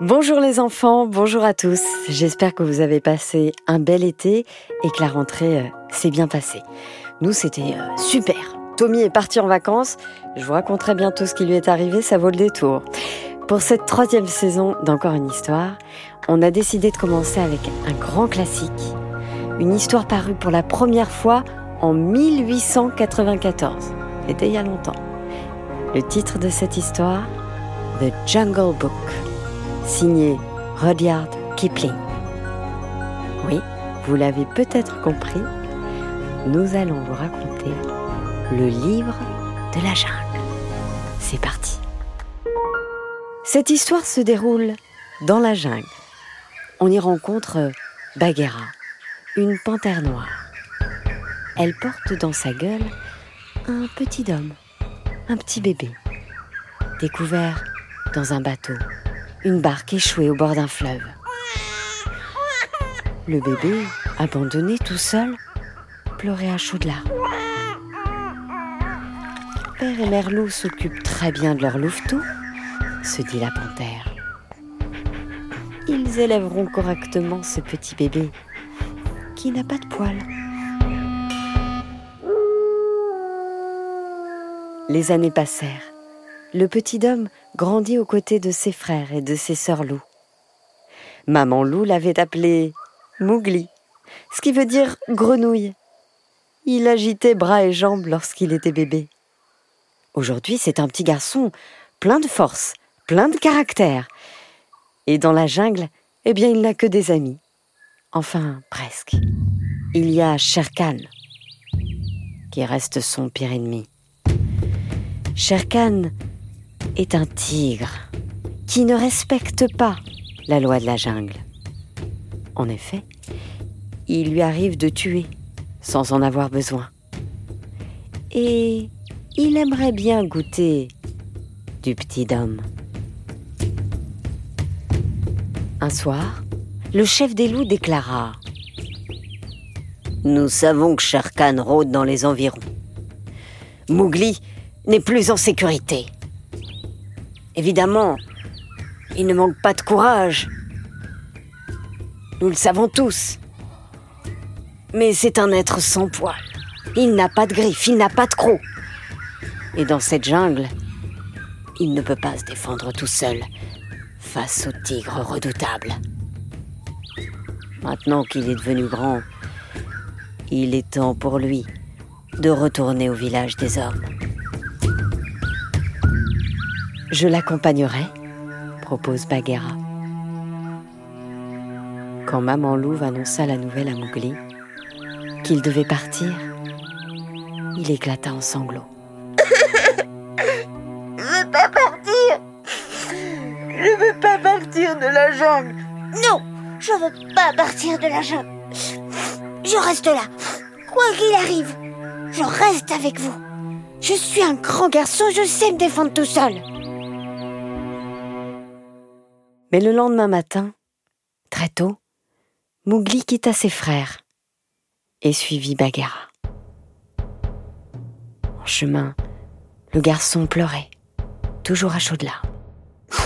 Bonjour les enfants, bonjour à tous. J'espère que vous avez passé un bel été et que la rentrée euh, s'est bien passée. Nous, c'était euh, super. Tommy est parti en vacances. Je vous raconterai bientôt ce qui lui est arrivé, ça vaut le détour. Pour cette troisième saison d'Encore une histoire, on a décidé de commencer avec un grand classique. Une histoire parue pour la première fois en 1894. C'était il y a longtemps. Le titre de cette histoire, The Jungle Book signé Rudyard Kipling. Oui, vous l'avez peut-être compris, nous allons vous raconter le livre de la jungle. C'est parti. Cette histoire se déroule dans la jungle. On y rencontre Bagheera, une panthère noire. Elle porte dans sa gueule un petit homme, un petit bébé, découvert dans un bateau une barque échouée au bord d'un fleuve. Le bébé, abandonné tout seul, pleurait à chaudes larmes. Père et Mère s'occupent très bien de leur louveteau, se dit la panthère. Ils élèveront correctement ce petit bébé qui n'a pas de poils. Les années passèrent le petit homme grandit aux côtés de ses frères et de ses sœurs loups. Maman loup l'avait appelé Mougli, ce qui veut dire grenouille. Il agitait bras et jambes lorsqu'il était bébé. Aujourd'hui, c'est un petit garçon plein de force, plein de caractère. Et dans la jungle, eh bien, il n'a que des amis. Enfin, presque. Il y a Sherkan, qui reste son pire ennemi. Sherkan est un tigre qui ne respecte pas la loi de la jungle. En effet, il lui arrive de tuer sans en avoir besoin. Et il aimerait bien goûter du petit homme. Un soir, le chef des loups déclara Nous savons que Sharkan rôde dans les environs. Mowgli n'est plus en sécurité. Évidemment, il ne manque pas de courage. Nous le savons tous. Mais c'est un être sans poils. Il n'a pas de griffes, il n'a pas de crocs. Et dans cette jungle, il ne peut pas se défendre tout seul face au tigre redoutable. Maintenant qu'il est devenu grand, il est temps pour lui de retourner au village des hommes. Je l'accompagnerai, propose Bagheera. Quand Maman Louve annonça la nouvelle à Mowgli, qu'il devait partir, il éclata en sanglots. Je veux pas partir Je veux pas partir de la jungle Non, je veux pas partir de la jungle. Je reste là, quoi qu'il arrive. Je reste avec vous. Je suis un grand garçon, je sais me défendre tout seul. Mais le lendemain matin, très tôt, Mowgli quitta ses frères et suivit Bagheera. En chemin, le garçon pleurait, toujours à chaudes larmes.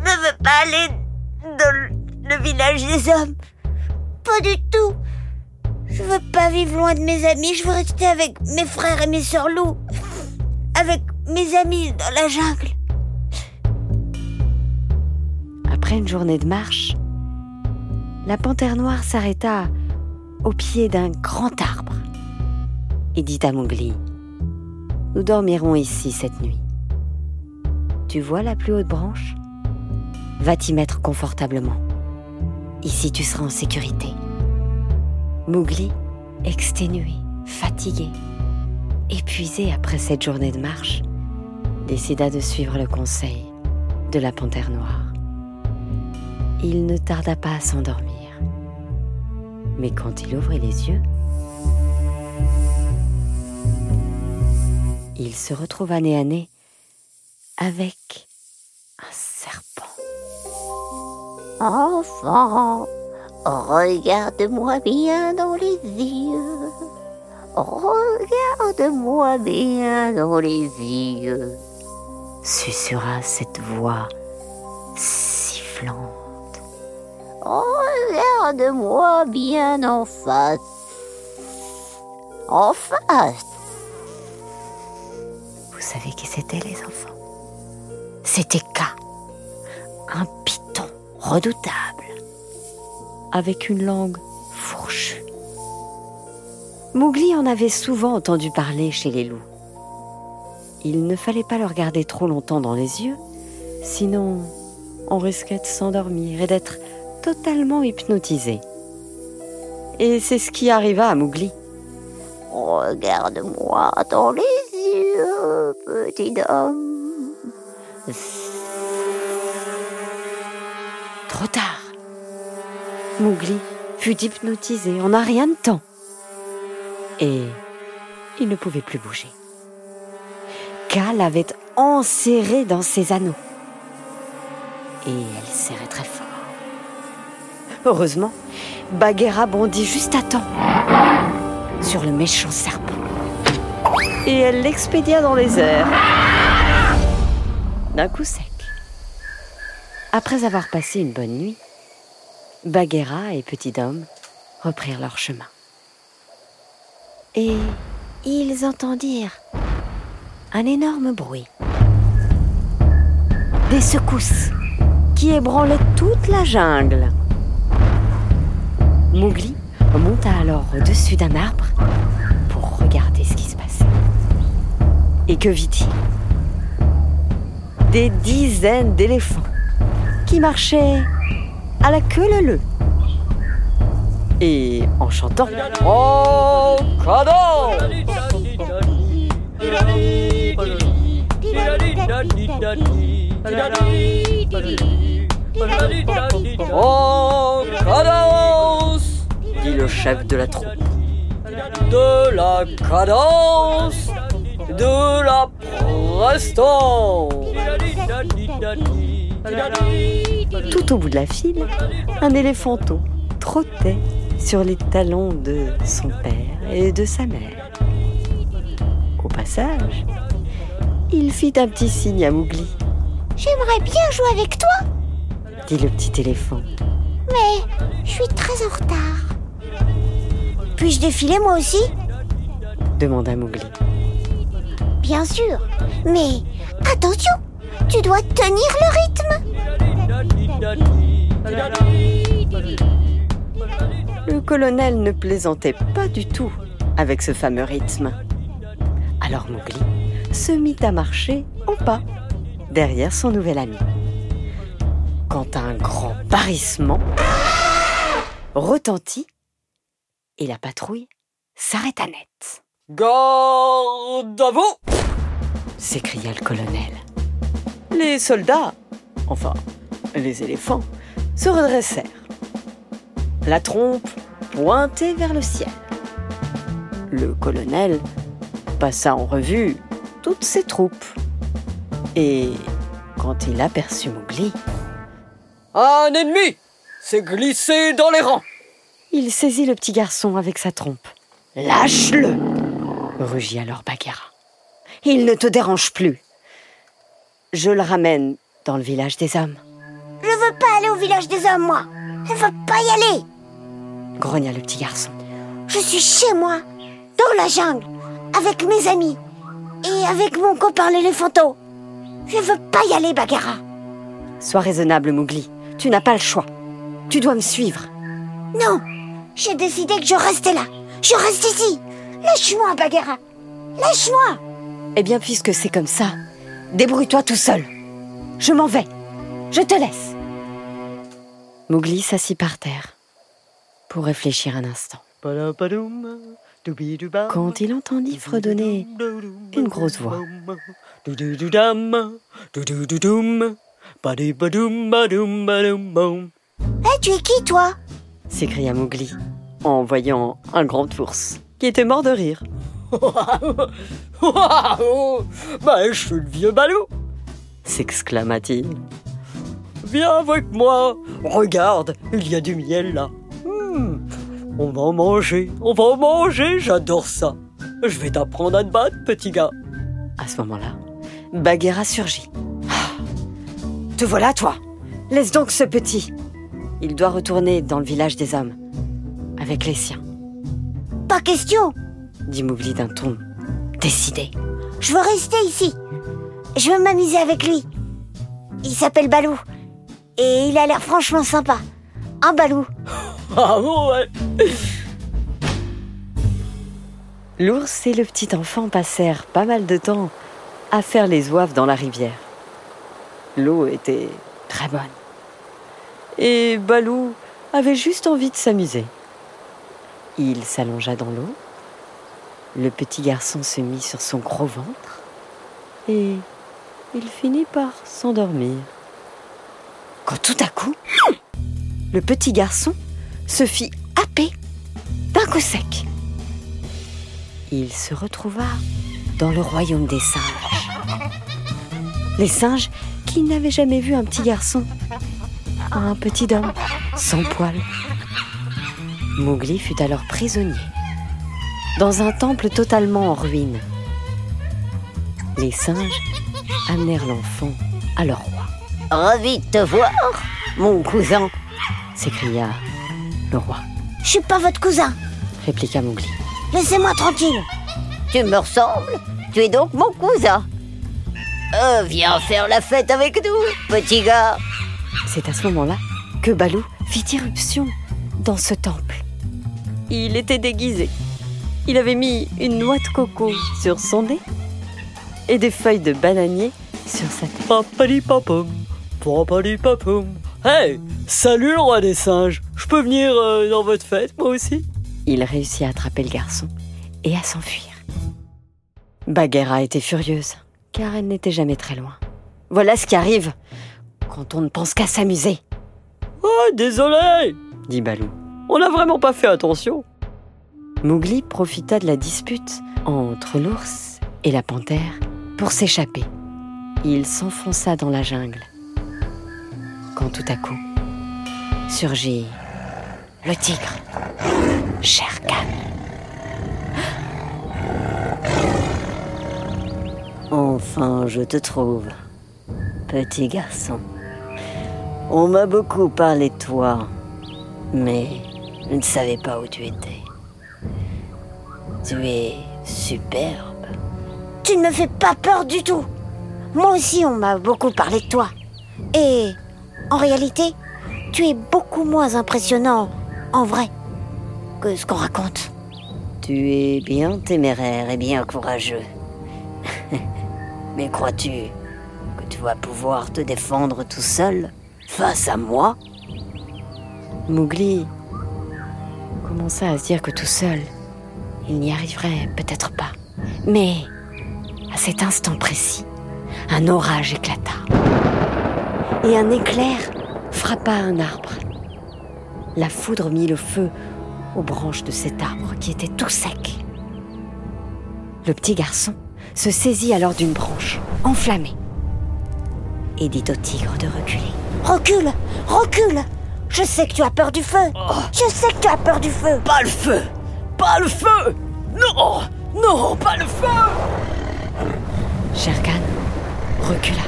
ne veux pas aller dans le village des hommes. Pas du tout. Je veux pas vivre loin de mes amis, je veux rester avec mes frères et mes sœurs loups. Avec mes amis dans la jungle. Après une journée de marche, la panthère noire s'arrêta au pied d'un grand arbre et dit à Mowgli Nous dormirons ici cette nuit. Tu vois la plus haute branche? Va t'y mettre confortablement. Ici, tu seras en sécurité. Mowgli, exténué, fatigué, épuisé après cette journée de marche, décida de suivre le conseil de la panthère noire il ne tarda pas à s'endormir. Mais quand il ouvrit les yeux, il se retrouva nez à nez avec un serpent. Enfant, regarde-moi bien dans les yeux. Regarde-moi bien dans les yeux. Susurra cette voix sifflante. Regarde-moi bien en face. En face. Vous savez qui c'était les enfants? C'était K, un python redoutable, avec une langue fourchue. Mowgli en avait souvent entendu parler chez les loups. Il ne fallait pas le regarder trop longtemps dans les yeux, sinon on risquait de s'endormir et d'être totalement hypnotisé. Et c'est ce qui arriva à Mowgli. Regarde-moi dans les yeux, petit homme. Trop tard. Mowgli fut hypnotisé en un rien de temps. Et il ne pouvait plus bouger. Ka l'avait enserré dans ses anneaux. Et elle serrait très fort. Heureusement, Bagheera bondit juste à temps sur le méchant serpent. Et elle l'expédia dans les airs. D'un coup sec. Après avoir passé une bonne nuit, Bagheera et Petit Homme reprirent leur chemin. Et ils entendirent un énorme bruit. Des secousses qui ébranlaient toute la jungle. Mowgli monta alors au-dessus d'un arbre pour regarder ce qui se passait. Et que vit-il? Des dizaines d'éléphants qui marchaient à la queue leu et en chantant Oh Oh dit le chef de la troupe. De la cadence, de la prestance. Tout au bout de la file, un éléphanteau trottait sur les talons de son père et de sa mère. Au passage, il fit un petit signe à Mowgli. J'aimerais bien jouer avec toi, dit le petit éléphant. mais je suis très en retard. Puis-je défiler moi aussi demanda Mowgli. Bien sûr. Mais attention, tu dois tenir le rythme. Le colonel ne plaisantait pas du tout avec ce fameux rythme. Alors Mowgli se mit à marcher en pas derrière son nouvel ami. Quand un grand barrissement retentit et la patrouille s'arrêta net. Garde à vous s'écria le colonel. Les soldats, enfin les éléphants, se redressèrent. La trompe pointée vers le ciel. Le colonel passa en revue toutes ses troupes. Et quand il aperçut Mowgli, un ennemi s'est glissé dans les rangs. Il saisit le petit garçon avec sa trompe. Lâche-le rugit alors Bagheera. Il ne te dérange plus. Je le ramène dans le village des hommes, Je veux pas aller au village des hommes, moi. Je veux pas y aller. grogna le petit garçon. Je suis chez moi, dans la jungle, avec mes amis et avec mon copain l'éléphanto. Je veux pas y aller, Bagheera. Sois raisonnable, Mowgli. Tu n'as pas le choix. Tu dois me suivre. Non, j'ai décidé que je restais là. Je reste ici. Lâche-moi, Bagheera. Lâche-moi. Eh bien, puisque c'est comme ça, débrouille-toi tout seul. Je m'en vais. Je te laisse. Mowgli s'assit par terre pour réfléchir un instant. Quand il entendit fredonner une grosse voix. Eh, tu es qui, toi? S'écria Mowgli en voyant un grand ours qui était mort de rire. Ben, je suis le vieux Balou. s'exclama-t-il. Viens avec moi. Regarde, il y a du miel là. Hmm, On va en manger, on va en manger, j'adore ça. Je vais t'apprendre à te battre, petit gars. À ce moment-là, Bagheera surgit. Ah, te voilà, toi laisse donc ce petit. Il doit retourner dans le village des hommes, avec les siens, Pas question dit Mowgli d'un ton décidé. Je veux rester ici. Je veux m'amuser avec lui. Il s'appelle Balou. Et il a l'air franchement sympa. Un Balou. Ah bon, ouais. L'ours et le petit enfant passèrent pas mal de temps à faire les oeufs dans la rivière. L'eau était très bonne. Et Balou avait juste envie de s'amuser. Il s'allongea dans l'eau. Le petit garçon se mit sur son gros ventre. Et il finit par s'endormir. Quand tout à coup, le petit garçon se fit happer d'un coup sec il se retrouva dans le royaume des singes. Les singes qui n'avaient jamais vu un petit garçon, un petit homme sans poils. Mowgli fut alors prisonnier dans un temple totalement en ruine. Les singes amenèrent l'enfant à leur roi, Ravi de te voir, mon cousin. s'écria le roi, Je suis pas votre cousin. répliqua Mowgli. Laissez-moi tranquille. Tu me ressembles Tu es donc mon cousin. Euh, viens faire la fête avec nous, petit gars. C'est à ce moment-là que Balou fit irruption dans ce temple. Il était déguisé. Il avait mis une noix de coco sur son nez et des feuilles de bananier sur sa tête. Hey, salut le roi des singes. Je peux venir euh, dans votre fête, moi aussi? Il réussit à attraper le garçon et à s'enfuir. Bagheera était furieuse, car elle n'était jamais très loin. Voilà ce qui arrive quand on ne pense qu'à s'amuser, Oh, désolé dit Balou. On n'a vraiment pas fait attention. Mowgli profita de la dispute entre l'ours et la panthère pour s'échapper. Il s'enfonça dans la jungle. Quand tout à coup surgit le tigre, Shere Khan. Enfin, je te trouve, petit garçon. On m'a beaucoup parlé de toi, mais je ne savais pas où tu étais. Tu es superbe. Tu ne me fais pas peur du tout. Moi aussi, on m'a beaucoup parlé de toi. Et en réalité, tu es beaucoup moins impressionnant en vrai que ce qu'on raconte. Tu es bien téméraire et bien courageux. Mais crois-tu que tu vas pouvoir te défendre tout seul? Face à moi Mowgli commença à se dire que tout seul, il n'y arriverait peut-être pas. Mais à cet instant précis, un orage éclata. Et un éclair frappa un arbre. La foudre mit le feu aux branches de cet arbre qui était tout sec. Le petit garçon se saisit alors d'une branche enflammée et dit au tigre de reculer. Recule, recule. Je sais que tu as peur du feu. Je sais que tu as peur du feu. Pas le feu Pas le feu Non Non, pas le feu Shere Khan recula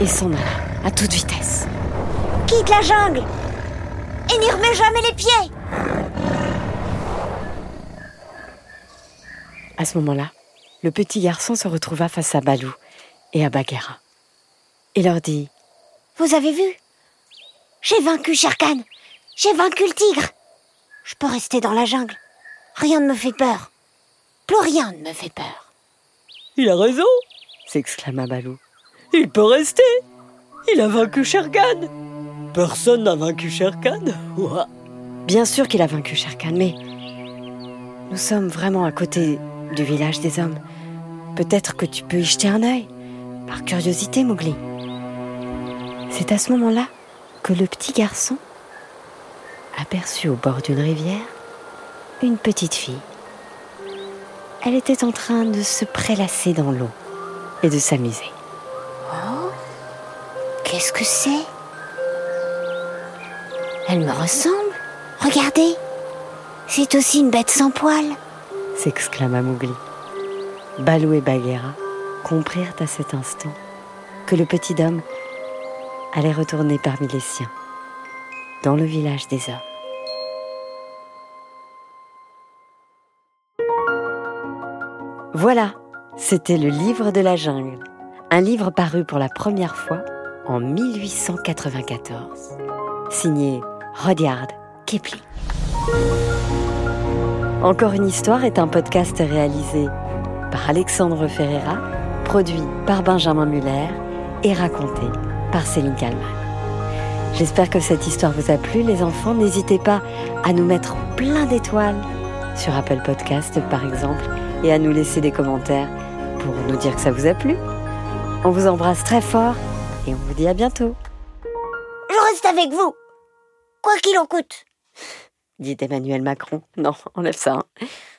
et s'en alla à toute vitesse. Quitte la jungle et n'y remets jamais les pieds. À ce moment-là, le petit garçon se retrouva face à Balou et à Bagheera et leur dit Vous avez vu? J'ai vaincu Shere Khan. J'ai vaincu le tigre. Je peux rester dans la jungle. Rien ne me fait peur. Plus rien ne me fait peur. Il a raison s'exclama Balou. Il peut rester Il a vaincu Shere Khan Personne n'a vaincu Ouah. Bien sûr qu'il a vaincu Shere Khan, mais nous sommes vraiment à côté du village des hommes. Peut-être que tu peux y jeter un œil, par curiosité, Mowgli. C'est à ce moment-là que le petit garçon aperçut au bord d'une rivière une petite fille. Elle était en train de se prélasser dans l'eau et de s'amuser. Qu'est-ce que c'est? Elle me ressemble? Regardez. C'est aussi une bête sans poils. s'exclama Mowgli. Balou et Bagheera comprirent à cet instant que le petit homme allait retourner parmi les siens, dans le village des hommes. Voilà, c'était le livre de la jungle, un livre paru pour la première fois en 1894, signé Rudyard Kipling. Encore une histoire est un podcast réalisé par Alexandre Ferreira, produit par Benjamin Muller et raconté par Céline Kalman. J'espère que cette histoire vous a plu, les enfants. N'hésitez pas à nous mettre plein d'étoiles sur Apple Podcast, par exemple, et à nous laisser des commentaires pour nous dire que ça vous a plu. On vous embrasse très fort et on vous dit à bientôt. Je reste avec vous. Quoi qu'il en coûte. Dit Emmanuel Macron. Non, enlève ça. hein.